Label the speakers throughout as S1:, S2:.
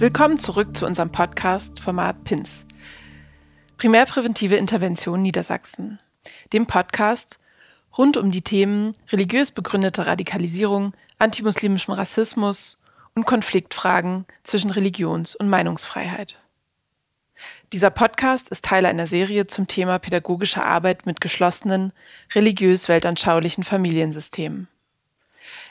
S1: Willkommen zurück zu unserem Podcast-Format PINS. Primärpräventive Intervention Niedersachsen, dem Podcast rund um die Themen religiös begründete Radikalisierung, antimuslimischem Rassismus und Konfliktfragen zwischen Religions- und Meinungsfreiheit. Dieser Podcast ist Teil einer Serie zum Thema pädagogische Arbeit mit geschlossenen, religiös-weltanschaulichen Familiensystemen.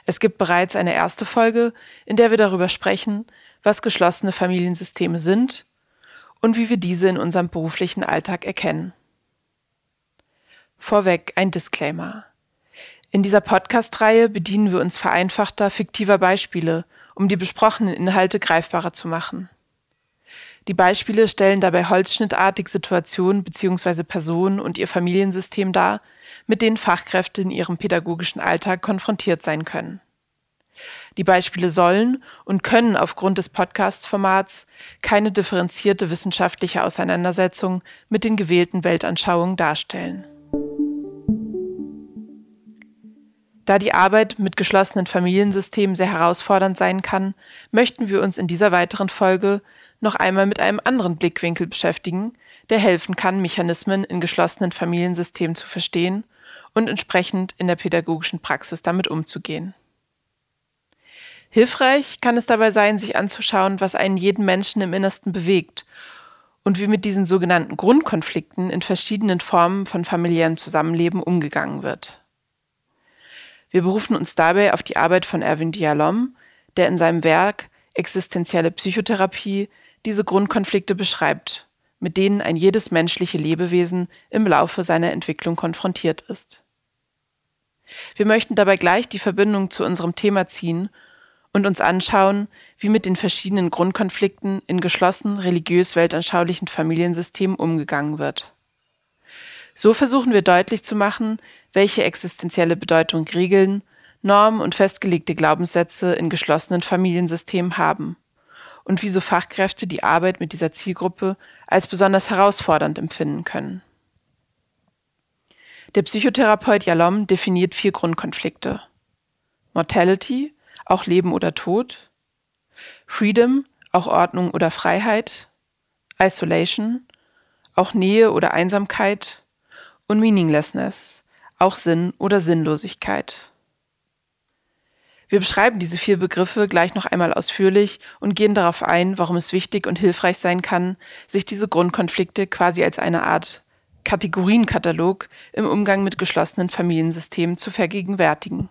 S1: Es gibt bereits eine erste Folge, in der wir darüber sprechen, was geschlossene Familiensysteme sind und wie wir diese in unserem beruflichen Alltag erkennen. Vorweg ein Disclaimer. In dieser Podcast-Reihe bedienen wir uns vereinfachter, fiktiver Beispiele, um die besprochenen Inhalte greifbarer zu machen. Die Beispiele stellen dabei holzschnittartig Situationen bzw. Personen und ihr Familiensystem dar, mit denen Fachkräfte in ihrem pädagogischen Alltag konfrontiert sein können. Die Beispiele sollen und können aufgrund des Podcast-Formats keine differenzierte wissenschaftliche Auseinandersetzung mit den gewählten Weltanschauungen darstellen. Da die Arbeit mit geschlossenen Familiensystemen sehr herausfordernd sein kann, möchten wir uns in dieser weiteren Folge noch einmal mit einem anderen Blickwinkel beschäftigen, der helfen kann, Mechanismen in geschlossenen Familiensystemen zu verstehen und entsprechend in der pädagogischen Praxis damit umzugehen. Hilfreich kann es dabei sein, sich anzuschauen, was einen jeden Menschen im Innersten bewegt und wie mit diesen sogenannten Grundkonflikten in verschiedenen Formen von familiärem Zusammenleben umgegangen wird. Wir berufen uns dabei auf die Arbeit von Erwin Dialom, der in seinem Werk Existenzielle Psychotherapie diese Grundkonflikte beschreibt, mit denen ein jedes menschliche Lebewesen im Laufe seiner Entwicklung konfrontiert ist. Wir möchten dabei gleich die Verbindung zu unserem Thema ziehen und uns anschauen, wie mit den verschiedenen Grundkonflikten in geschlossen religiös-weltanschaulichen Familiensystemen umgegangen wird. So versuchen wir deutlich zu machen, welche existenzielle Bedeutung Regeln, Normen und festgelegte Glaubenssätze in geschlossenen Familiensystemen haben und wieso Fachkräfte die Arbeit mit dieser Zielgruppe als besonders herausfordernd empfinden können. Der Psychotherapeut Jalom definiert vier Grundkonflikte. Mortality, auch Leben oder Tod. Freedom, auch Ordnung oder Freiheit. Isolation, auch Nähe oder Einsamkeit. Und Meaninglessness, auch Sinn oder Sinnlosigkeit. Wir beschreiben diese vier Begriffe gleich noch einmal ausführlich und gehen darauf ein, warum es wichtig und hilfreich sein kann, sich diese Grundkonflikte quasi als eine Art Kategorienkatalog im Umgang mit geschlossenen Familiensystemen zu vergegenwärtigen.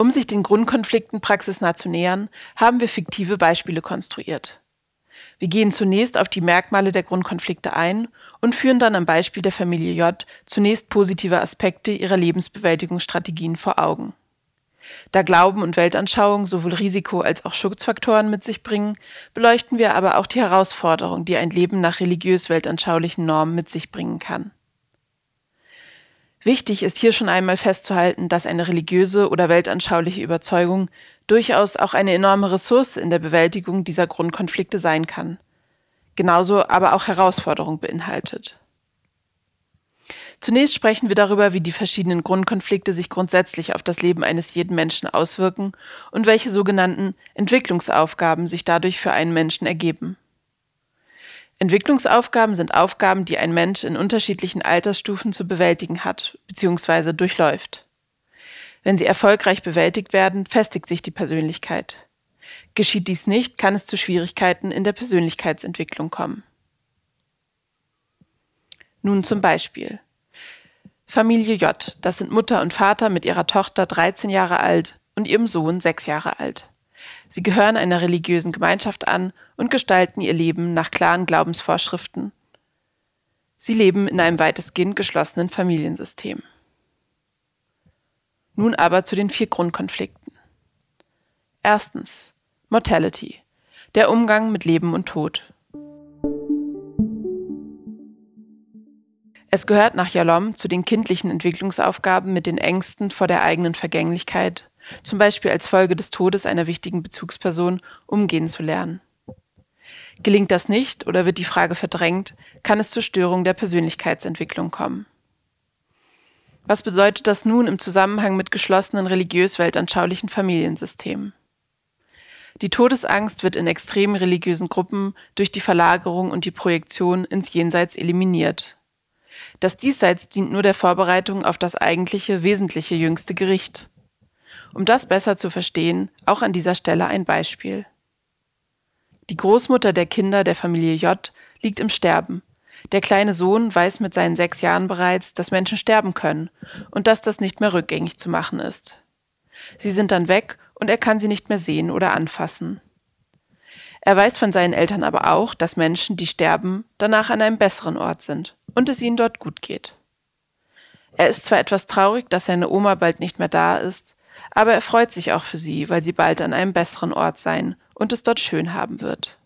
S1: Um sich den Grundkonflikten praxisnah zu nähern, haben wir fiktive Beispiele konstruiert. Wir gehen zunächst auf die Merkmale der Grundkonflikte ein und führen dann am Beispiel der Familie J zunächst positive Aspekte ihrer Lebensbewältigungsstrategien vor Augen. Da Glauben und Weltanschauung sowohl Risiko als auch Schutzfaktoren mit sich bringen, beleuchten wir aber auch die Herausforderung, die ein Leben nach religiös-weltanschaulichen Normen mit sich bringen kann. Wichtig ist hier schon einmal festzuhalten, dass eine religiöse oder weltanschauliche Überzeugung durchaus auch eine enorme Ressource in der Bewältigung dieser Grundkonflikte sein kann, genauso aber auch Herausforderung beinhaltet. Zunächst sprechen wir darüber, wie die verschiedenen Grundkonflikte sich grundsätzlich auf das Leben eines jeden Menschen auswirken und welche sogenannten Entwicklungsaufgaben sich dadurch für einen Menschen ergeben. Entwicklungsaufgaben sind Aufgaben, die ein Mensch in unterschiedlichen Altersstufen zu bewältigen hat bzw. durchläuft. Wenn sie erfolgreich bewältigt werden, festigt sich die Persönlichkeit. Geschieht dies nicht, kann es zu Schwierigkeiten in der Persönlichkeitsentwicklung kommen. Nun zum Beispiel. Familie J, das sind Mutter und Vater mit ihrer Tochter 13 Jahre alt und ihrem Sohn 6 Jahre alt. Sie gehören einer religiösen Gemeinschaft an und gestalten ihr Leben nach klaren Glaubensvorschriften. Sie leben in einem weitestgehend geschlossenen Familiensystem. Nun aber zu den vier Grundkonflikten. Erstens Mortality, der Umgang mit Leben und Tod. Es gehört nach Jalom zu den kindlichen Entwicklungsaufgaben mit den Ängsten vor der eigenen Vergänglichkeit zum Beispiel als Folge des Todes einer wichtigen Bezugsperson, umgehen zu lernen. Gelingt das nicht oder wird die Frage verdrängt, kann es zur Störung der Persönlichkeitsentwicklung kommen. Was bedeutet das nun im Zusammenhang mit geschlossenen religiös-weltanschaulichen Familiensystemen? Die Todesangst wird in extremen religiösen Gruppen durch die Verlagerung und die Projektion ins Jenseits eliminiert. Das Diesseits dient nur der Vorbereitung auf das eigentliche, wesentliche jüngste Gericht. Um das besser zu verstehen, auch an dieser Stelle ein Beispiel. Die Großmutter der Kinder der Familie J liegt im Sterben. Der kleine Sohn weiß mit seinen sechs Jahren bereits, dass Menschen sterben können und dass das nicht mehr rückgängig zu machen ist. Sie sind dann weg und er kann sie nicht mehr sehen oder anfassen. Er weiß von seinen Eltern aber auch, dass Menschen, die sterben, danach an einem besseren Ort sind und es ihnen dort gut geht. Er ist zwar etwas traurig, dass seine Oma bald nicht mehr da ist, aber er freut sich auch für sie, weil sie bald an einem besseren Ort sein und es dort schön haben wird.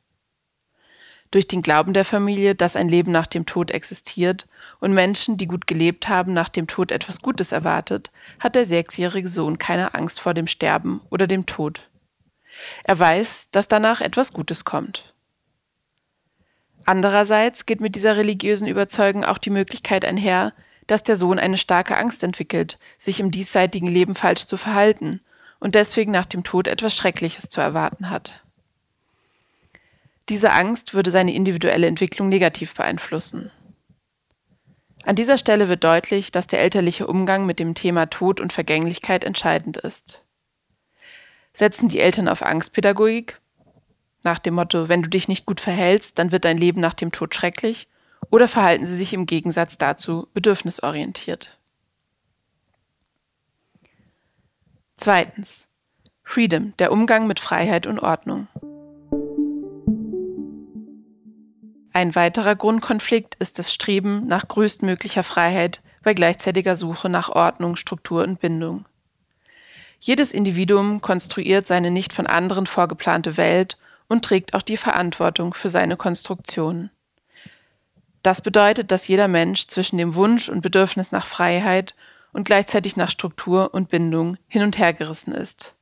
S1: Durch den Glauben der Familie, dass ein Leben nach dem Tod existiert und Menschen, die gut gelebt haben, nach dem Tod etwas Gutes erwartet, hat der sechsjährige Sohn keine Angst vor dem Sterben oder dem Tod. Er weiß, dass danach etwas Gutes kommt. Andererseits geht mit dieser religiösen Überzeugung auch die Möglichkeit einher, dass der Sohn eine starke Angst entwickelt, sich im diesseitigen Leben falsch zu verhalten und deswegen nach dem Tod etwas Schreckliches zu erwarten hat. Diese Angst würde seine individuelle Entwicklung negativ beeinflussen. An dieser Stelle wird deutlich, dass der elterliche Umgang mit dem Thema Tod und Vergänglichkeit entscheidend ist. Setzen die Eltern auf Angstpädagogik, nach dem Motto, wenn du dich nicht gut verhältst, dann wird dein Leben nach dem Tod schrecklich, oder verhalten sie sich im Gegensatz dazu bedürfnisorientiert? Zweitens. Freedom, der Umgang mit Freiheit und Ordnung. Ein weiterer Grundkonflikt ist das Streben nach größtmöglicher Freiheit bei gleichzeitiger Suche nach Ordnung, Struktur und Bindung. Jedes Individuum konstruiert seine nicht von anderen vorgeplante Welt und trägt auch die Verantwortung für seine Konstruktion. Das bedeutet, dass jeder Mensch zwischen dem Wunsch und Bedürfnis nach Freiheit und gleichzeitig nach Struktur und Bindung hin und her gerissen ist.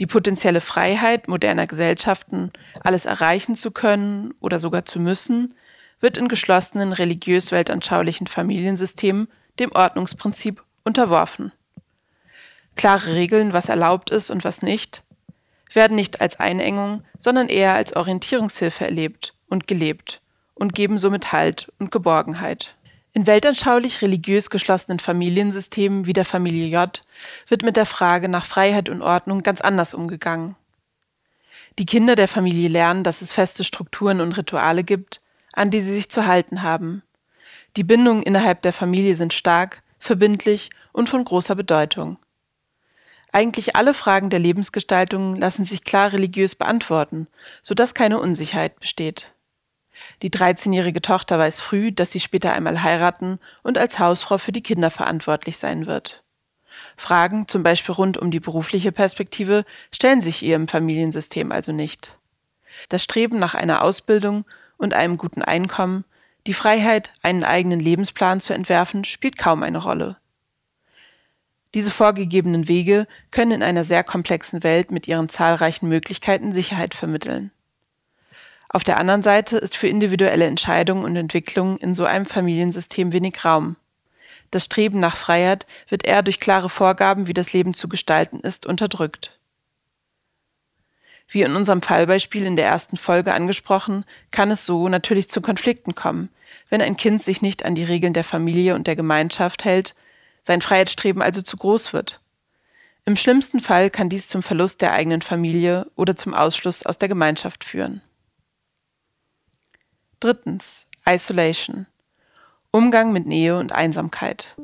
S1: Die potenzielle Freiheit moderner Gesellschaften, alles erreichen zu können oder sogar zu müssen, wird in geschlossenen religiös-weltanschaulichen Familiensystemen dem Ordnungsprinzip unterworfen. Klare Regeln, was erlaubt ist und was nicht, werden nicht als Einengung, sondern eher als Orientierungshilfe erlebt und gelebt und geben somit Halt und Geborgenheit. In weltanschaulich religiös geschlossenen Familiensystemen wie der Familie J wird mit der Frage nach Freiheit und Ordnung ganz anders umgegangen. Die Kinder der Familie lernen, dass es feste Strukturen und Rituale gibt, an die sie sich zu halten haben. Die Bindungen innerhalb der Familie sind stark, verbindlich und von großer Bedeutung. Eigentlich alle Fragen der Lebensgestaltung lassen sich klar religiös beantworten, sodass keine Unsicherheit besteht. Die 13-jährige Tochter weiß früh, dass sie später einmal heiraten und als Hausfrau für die Kinder verantwortlich sein wird. Fragen, zum Beispiel rund um die berufliche Perspektive, stellen sich ihr im Familiensystem also nicht. Das Streben nach einer Ausbildung und einem guten Einkommen, die Freiheit, einen eigenen Lebensplan zu entwerfen, spielt kaum eine Rolle. Diese vorgegebenen Wege können in einer sehr komplexen Welt mit ihren zahlreichen Möglichkeiten Sicherheit vermitteln. Auf der anderen Seite ist für individuelle Entscheidungen und Entwicklungen in so einem Familiensystem wenig Raum. Das Streben nach Freiheit wird eher durch klare Vorgaben, wie das Leben zu gestalten ist, unterdrückt. Wie in unserem Fallbeispiel in der ersten Folge angesprochen, kann es so natürlich zu Konflikten kommen, wenn ein Kind sich nicht an die Regeln der Familie und der Gemeinschaft hält, sein Freiheitsstreben also zu groß wird. Im schlimmsten Fall kann dies zum Verlust der eigenen Familie oder zum Ausschluss aus der Gemeinschaft führen. Drittens. Isolation. Umgang mit Nähe und Einsamkeit.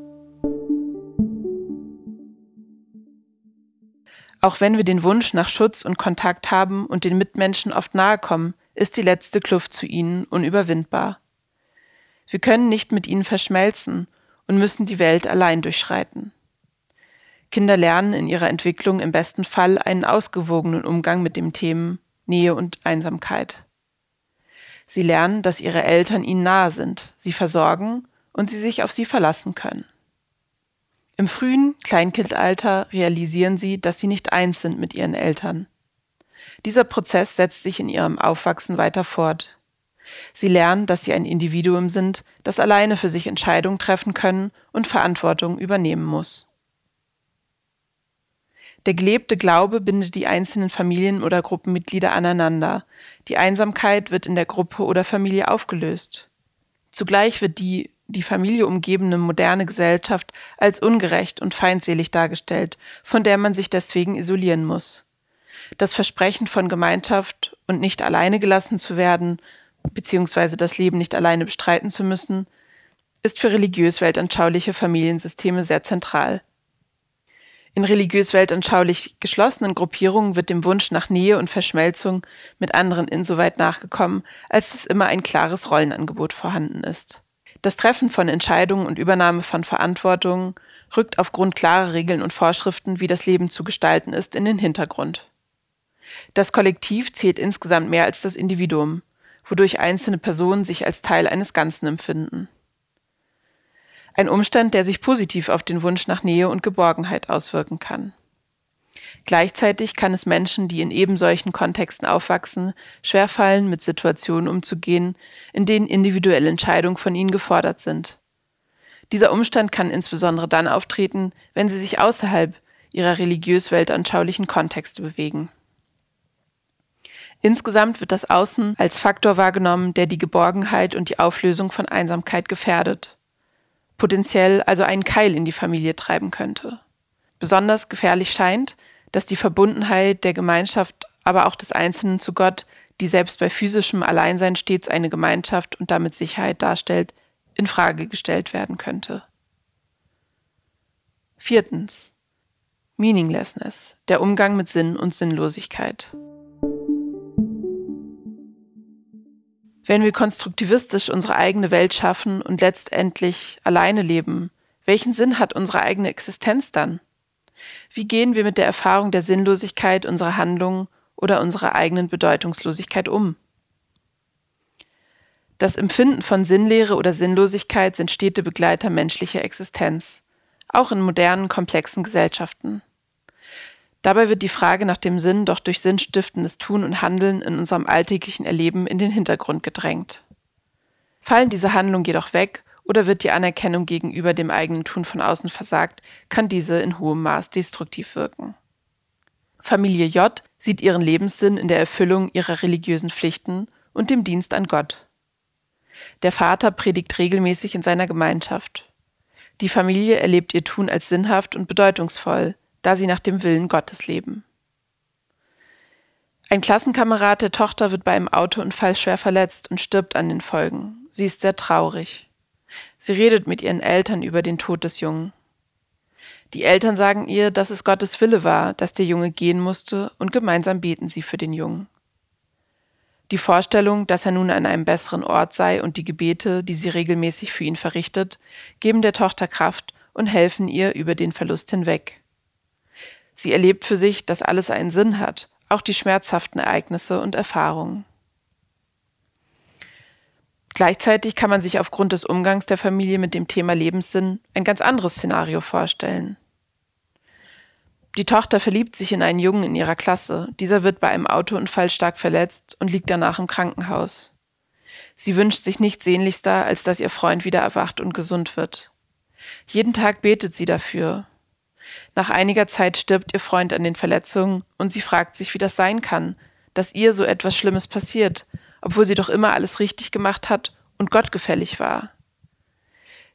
S1: Auch wenn wir den Wunsch nach Schutz und Kontakt haben und den Mitmenschen oft nahe kommen, ist die letzte Kluft zu ihnen unüberwindbar. Wir können nicht mit ihnen verschmelzen und müssen die Welt allein durchschreiten. Kinder lernen in ihrer Entwicklung im besten Fall einen ausgewogenen Umgang mit den Themen Nähe und Einsamkeit. Sie lernen, dass ihre Eltern ihnen nahe sind, sie versorgen und sie sich auf sie verlassen können. Im frühen Kleinkindalter realisieren sie, dass sie nicht eins sind mit ihren Eltern. Dieser Prozess setzt sich in ihrem Aufwachsen weiter fort. Sie lernen, dass sie ein Individuum sind, das alleine für sich Entscheidungen treffen können und Verantwortung übernehmen muss. Der gelebte Glaube bindet die einzelnen Familien- oder Gruppenmitglieder aneinander. Die Einsamkeit wird in der Gruppe oder Familie aufgelöst. Zugleich wird die die Familie umgebende moderne Gesellschaft als ungerecht und feindselig dargestellt, von der man sich deswegen isolieren muss. Das Versprechen von Gemeinschaft und nicht alleine gelassen zu werden, beziehungsweise das Leben nicht alleine bestreiten zu müssen, ist für religiös weltanschauliche Familiensysteme sehr zentral. In religiös weltanschaulich geschlossenen Gruppierungen wird dem Wunsch nach Nähe und Verschmelzung mit anderen insoweit nachgekommen, als dass immer ein klares Rollenangebot vorhanden ist. Das Treffen von Entscheidungen und Übernahme von Verantwortung rückt aufgrund klarer Regeln und Vorschriften, wie das Leben zu gestalten ist, in den Hintergrund. Das Kollektiv zählt insgesamt mehr als das Individuum, wodurch einzelne Personen sich als Teil eines Ganzen empfinden. Ein Umstand, der sich positiv auf den Wunsch nach Nähe und Geborgenheit auswirken kann. Gleichzeitig kann es Menschen, die in eben solchen Kontexten aufwachsen, schwerfallen, mit Situationen umzugehen, in denen individuelle Entscheidungen von ihnen gefordert sind. Dieser Umstand kann insbesondere dann auftreten, wenn sie sich außerhalb ihrer religiös-weltanschaulichen Kontexte bewegen. Insgesamt wird das Außen als Faktor wahrgenommen, der die Geborgenheit und die Auflösung von Einsamkeit gefährdet potenziell also einen Keil in die Familie treiben könnte. Besonders gefährlich scheint, dass die Verbundenheit der Gemeinschaft, aber auch des Einzelnen zu Gott, die selbst bei physischem Alleinsein stets eine Gemeinschaft und damit Sicherheit darstellt, in Frage gestellt werden könnte. Viertens. Meaninglessness, der Umgang mit Sinn und Sinnlosigkeit. Wenn wir konstruktivistisch unsere eigene Welt schaffen und letztendlich alleine leben, welchen Sinn hat unsere eigene Existenz dann? Wie gehen wir mit der Erfahrung der Sinnlosigkeit unserer Handlungen oder unserer eigenen Bedeutungslosigkeit um? Das Empfinden von Sinnlehre oder Sinnlosigkeit sind stete Begleiter menschlicher Existenz, auch in modernen, komplexen Gesellschaften. Dabei wird die Frage nach dem Sinn doch durch sinnstiftendes Tun und Handeln in unserem alltäglichen Erleben in den Hintergrund gedrängt. Fallen diese Handlungen jedoch weg oder wird die Anerkennung gegenüber dem eigenen Tun von außen versagt, kann diese in hohem Maß destruktiv wirken. Familie J sieht ihren Lebenssinn in der Erfüllung ihrer religiösen Pflichten und dem Dienst an Gott. Der Vater predigt regelmäßig in seiner Gemeinschaft. Die Familie erlebt ihr Tun als sinnhaft und bedeutungsvoll, da sie nach dem Willen Gottes leben. Ein Klassenkamerad der Tochter wird bei einem Autounfall schwer verletzt und stirbt an den Folgen. Sie ist sehr traurig. Sie redet mit ihren Eltern über den Tod des Jungen. Die Eltern sagen ihr, dass es Gottes Wille war, dass der Junge gehen musste, und gemeinsam beten sie für den Jungen. Die Vorstellung, dass er nun an einem besseren Ort sei und die Gebete, die sie regelmäßig für ihn verrichtet, geben der Tochter Kraft und helfen ihr über den Verlust hinweg. Sie erlebt für sich, dass alles einen Sinn hat, auch die schmerzhaften Ereignisse und Erfahrungen. Gleichzeitig kann man sich aufgrund des Umgangs der Familie mit dem Thema Lebenssinn ein ganz anderes Szenario vorstellen. Die Tochter verliebt sich in einen Jungen in ihrer Klasse. Dieser wird bei einem Autounfall stark verletzt und liegt danach im Krankenhaus. Sie wünscht sich nichts sehnlichster, als dass ihr Freund wieder erwacht und gesund wird. Jeden Tag betet sie dafür, nach einiger Zeit stirbt ihr Freund an den Verletzungen und sie fragt sich, wie das sein kann, dass ihr so etwas Schlimmes passiert, obwohl sie doch immer alles richtig gemacht hat und gottgefällig war.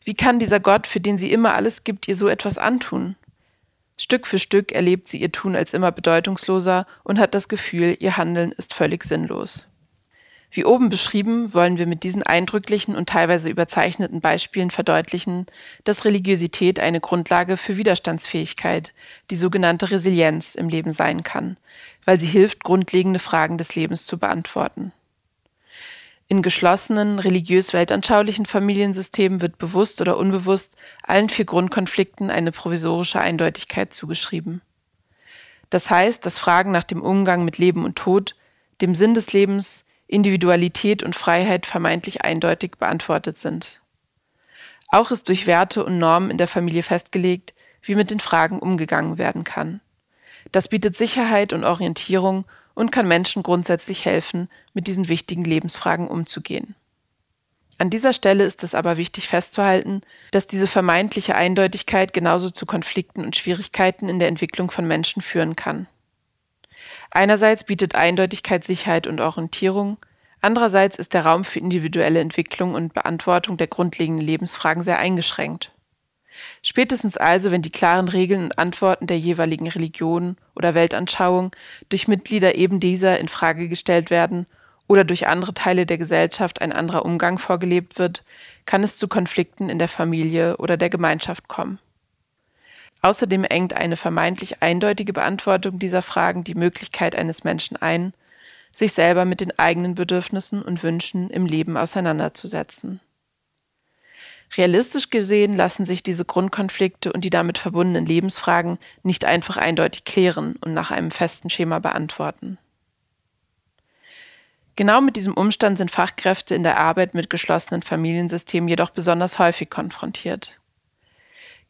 S1: Wie kann dieser Gott, für den sie immer alles gibt, ihr so etwas antun? Stück für Stück erlebt sie ihr Tun als immer bedeutungsloser und hat das Gefühl, ihr Handeln ist völlig sinnlos. Wie oben beschrieben, wollen wir mit diesen eindrücklichen und teilweise überzeichneten Beispielen verdeutlichen, dass Religiosität eine Grundlage für Widerstandsfähigkeit, die sogenannte Resilienz im Leben sein kann, weil sie hilft, grundlegende Fragen des Lebens zu beantworten. In geschlossenen, religiös weltanschaulichen Familiensystemen wird bewusst oder unbewusst allen vier Grundkonflikten eine provisorische Eindeutigkeit zugeschrieben. Das heißt, dass Fragen nach dem Umgang mit Leben und Tod, dem Sinn des Lebens, Individualität und Freiheit vermeintlich eindeutig beantwortet sind. Auch ist durch Werte und Normen in der Familie festgelegt, wie mit den Fragen umgegangen werden kann. Das bietet Sicherheit und Orientierung und kann Menschen grundsätzlich helfen, mit diesen wichtigen Lebensfragen umzugehen. An dieser Stelle ist es aber wichtig festzuhalten, dass diese vermeintliche Eindeutigkeit genauso zu Konflikten und Schwierigkeiten in der Entwicklung von Menschen führen kann. Einerseits bietet Eindeutigkeit Sicherheit und Orientierung, andererseits ist der Raum für individuelle Entwicklung und Beantwortung der grundlegenden Lebensfragen sehr eingeschränkt. Spätestens also, wenn die klaren Regeln und Antworten der jeweiligen Religion oder Weltanschauung durch Mitglieder eben dieser in Frage gestellt werden oder durch andere Teile der Gesellschaft ein anderer Umgang vorgelebt wird, kann es zu Konflikten in der Familie oder der Gemeinschaft kommen. Außerdem engt eine vermeintlich eindeutige Beantwortung dieser Fragen die Möglichkeit eines Menschen ein, sich selber mit den eigenen Bedürfnissen und Wünschen im Leben auseinanderzusetzen. Realistisch gesehen lassen sich diese Grundkonflikte und die damit verbundenen Lebensfragen nicht einfach eindeutig klären und nach einem festen Schema beantworten. Genau mit diesem Umstand sind Fachkräfte in der Arbeit mit geschlossenen Familiensystemen jedoch besonders häufig konfrontiert.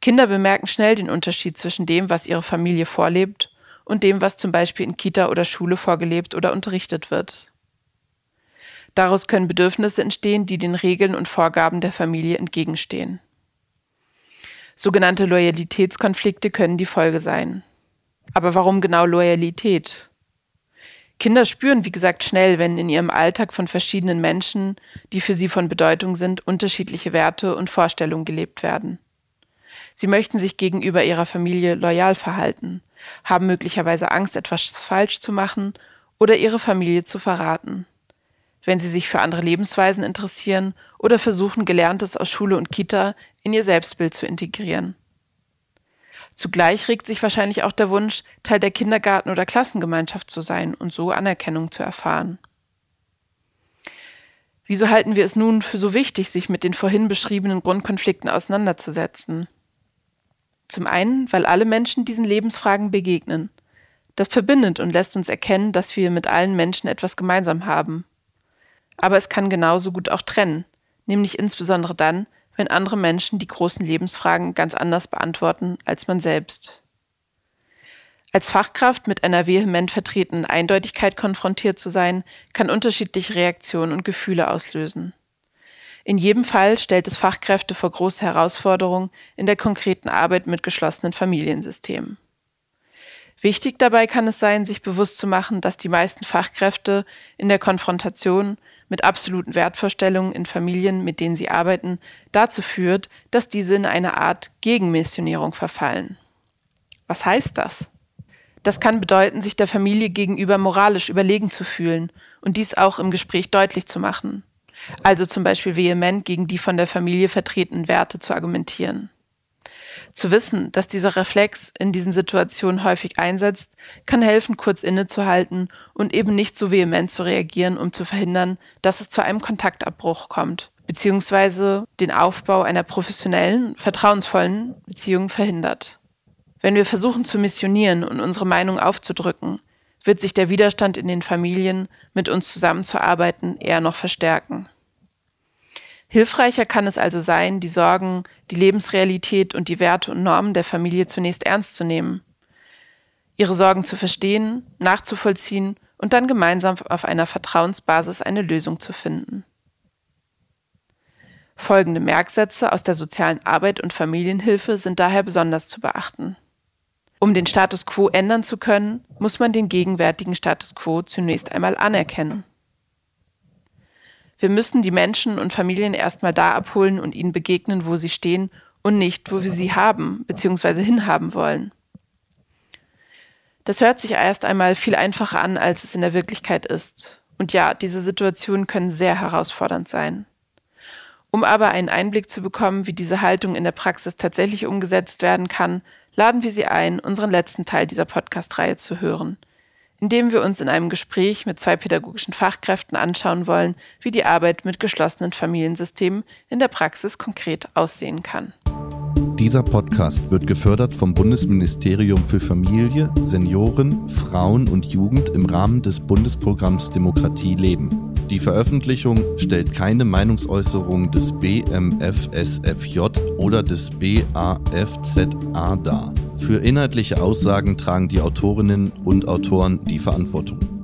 S1: Kinder bemerken schnell den Unterschied zwischen dem, was ihre Familie vorlebt, und dem, was zum Beispiel in Kita oder Schule vorgelebt oder unterrichtet wird. Daraus können Bedürfnisse entstehen, die den Regeln und Vorgaben der Familie entgegenstehen. Sogenannte Loyalitätskonflikte können die Folge sein. Aber warum genau Loyalität? Kinder spüren, wie gesagt, schnell, wenn in ihrem Alltag von verschiedenen Menschen, die für sie von Bedeutung sind, unterschiedliche Werte und Vorstellungen gelebt werden. Sie möchten sich gegenüber ihrer Familie loyal verhalten, haben möglicherweise Angst, etwas falsch zu machen oder ihre Familie zu verraten. Wenn sie sich für andere Lebensweisen interessieren oder versuchen, Gelerntes aus Schule und Kita in ihr Selbstbild zu integrieren. Zugleich regt sich wahrscheinlich auch der Wunsch, Teil der Kindergarten- oder Klassengemeinschaft zu sein und so Anerkennung zu erfahren. Wieso halten wir es nun für so wichtig, sich mit den vorhin beschriebenen Grundkonflikten auseinanderzusetzen? Zum einen, weil alle Menschen diesen Lebensfragen begegnen. Das verbindet und lässt uns erkennen, dass wir mit allen Menschen etwas gemeinsam haben. Aber es kann genauso gut auch trennen, nämlich insbesondere dann, wenn andere Menschen die großen Lebensfragen ganz anders beantworten als man selbst. Als Fachkraft mit einer vehement vertretenen Eindeutigkeit konfrontiert zu sein, kann unterschiedliche Reaktionen und Gefühle auslösen. In jedem Fall stellt es Fachkräfte vor große Herausforderungen in der konkreten Arbeit mit geschlossenen Familiensystemen. Wichtig dabei kann es sein, sich bewusst zu machen, dass die meisten Fachkräfte in der Konfrontation mit absoluten Wertvorstellungen in Familien, mit denen sie arbeiten, dazu führt, dass diese in eine Art Gegenmissionierung verfallen. Was heißt das? Das kann bedeuten, sich der Familie gegenüber moralisch überlegen zu fühlen und dies auch im Gespräch deutlich zu machen. Also zum Beispiel vehement gegen die von der Familie vertretenen Werte zu argumentieren. Zu wissen, dass dieser Reflex in diesen Situationen häufig einsetzt, kann helfen, kurz innezuhalten und eben nicht so vehement zu reagieren, um zu verhindern, dass es zu einem Kontaktabbruch kommt, beziehungsweise den Aufbau einer professionellen, vertrauensvollen Beziehung verhindert. Wenn wir versuchen zu missionieren und unsere Meinung aufzudrücken, wird sich der Widerstand in den Familien, mit uns zusammenzuarbeiten, eher noch verstärken. Hilfreicher kann es also sein, die Sorgen, die Lebensrealität und die Werte und Normen der Familie zunächst ernst zu nehmen, ihre Sorgen zu verstehen, nachzuvollziehen und dann gemeinsam auf einer Vertrauensbasis eine Lösung zu finden. Folgende Merksätze aus der sozialen Arbeit und Familienhilfe sind daher besonders zu beachten. Um den Status quo ändern zu können, muss man den gegenwärtigen Status quo zunächst einmal anerkennen. Wir müssen die Menschen und Familien erstmal da abholen und ihnen begegnen, wo sie stehen und nicht, wo wir sie haben bzw. hinhaben wollen. Das hört sich erst einmal viel einfacher an, als es in der Wirklichkeit ist. Und ja, diese Situationen können sehr herausfordernd sein. Um aber einen Einblick zu bekommen, wie diese Haltung in der Praxis tatsächlich umgesetzt werden kann, laden wir Sie ein, unseren letzten Teil dieser Podcast-Reihe zu hören – indem wir uns in einem Gespräch mit zwei pädagogischen Fachkräften anschauen wollen, wie die Arbeit mit geschlossenen Familiensystemen in der Praxis konkret aussehen kann.
S2: Dieser Podcast wird gefördert vom Bundesministerium für Familie, Senioren, Frauen und Jugend im Rahmen des Bundesprogramms Demokratie leben. Die Veröffentlichung stellt keine Meinungsäußerung des BMFSFJ oder des BAFZA dar. Für inhaltliche Aussagen tragen die Autorinnen und Autoren die Verantwortung.